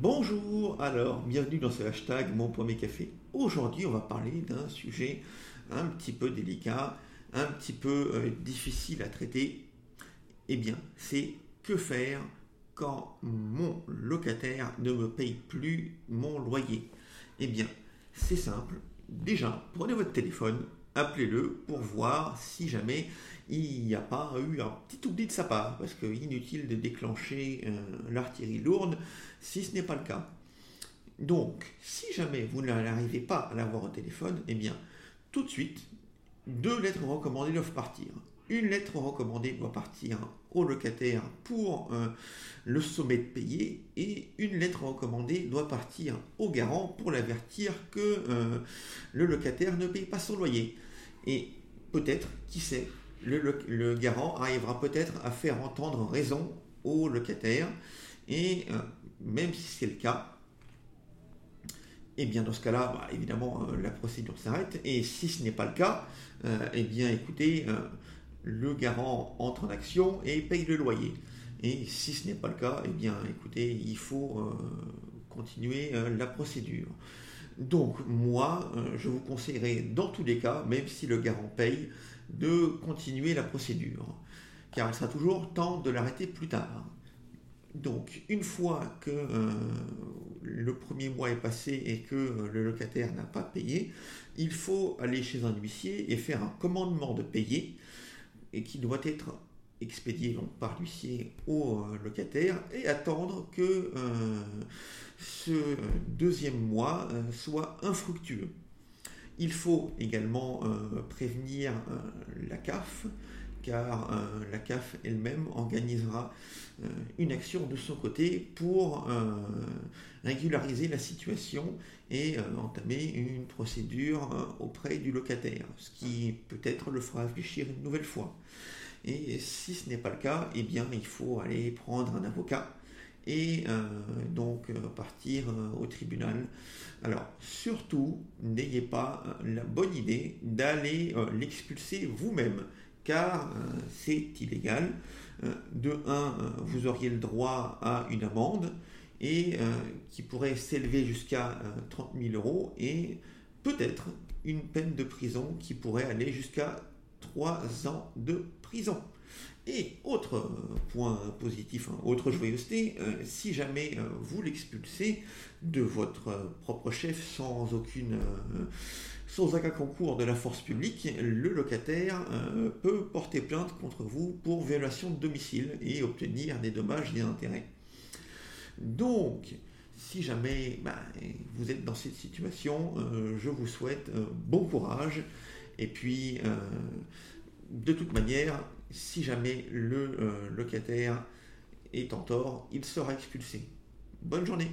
Bonjour, alors bienvenue dans ce hashtag Mon Premier Café. Aujourd'hui, on va parler d'un sujet un petit peu délicat, un petit peu euh, difficile à traiter. Eh bien, c'est que faire quand mon locataire ne me paye plus mon loyer? Eh bien, c'est simple. Déjà, prenez votre téléphone, appelez-le pour voir si jamais il n'y a pas eu un petit oubli de sa part, parce que inutile de déclencher euh, l'artillerie lourde si ce n'est pas le cas. Donc, si jamais vous n'arrivez pas à l'avoir au téléphone, eh bien, tout de suite, deux lettres recommandées doivent partir. Une lettre recommandée doit partir au locataire pour euh, le sommet de payer et une lettre recommandée doit partir au garant pour l'avertir que euh, le locataire ne paye pas son loyer. Et peut-être, qui sait, le, garant arrivera peut-être à faire entendre raison au locataire. Et euh, même si c'est le cas, eh bien dans ce cas-là, bah, évidemment, la procédure s'arrête. Et si ce n'est pas le cas, eh bien écoutez, le garant entre en action et paye le loyer. Et si ce n'est pas le cas, eh bien écoutez, il faut continuer la procédure. Donc moi, je vous conseillerais dans tous les cas, même si le garant paye, de continuer la procédure, car il sera toujours temps de l'arrêter plus tard. Donc, une fois que euh, le premier mois est passé et que euh, le locataire n'a pas payé, il faut aller chez un huissier et faire un commandement de payer et qui doit être expédié par l'huissier au euh, locataire et attendre que ce deuxième mois soit infructueux. Il faut également euh, prévenir euh, la CAF, car euh, la CAF elle-même organisera une action de son côté pour régulariser la situation et entamer une procédure auprès du locataire, ce qui peut-être le fera réfléchir une nouvelle fois. Et si ce n'est pas le cas, eh bien il faut aller prendre un avocat et euh, donc euh, partir euh, au tribunal. Alors surtout, n'ayez pas la bonne idée d'aller l'expulser vous-même, car c'est illégal. de un, vous auriez le droit à une amende et qui pourrait s'élever jusqu'à 30 000 euros et peut-être une peine de prison qui pourrait aller jusqu'à 3 ans de prison. Et autre point positif, hein, autre joyeuseté, euh, si jamais euh, vous l'expulsez de votre propre chef sans aucune euh, sans aucun concours de la force publique, le locataire peut porter plainte contre vous pour violation de domicile et obtenir des dommages et intérêts. Donc, si jamais bah, vous êtes dans cette situation, je vous souhaite bon courage. Et puis, de toute manière, si jamais le euh, locataire est en tort, il sera expulsé. Bonne journée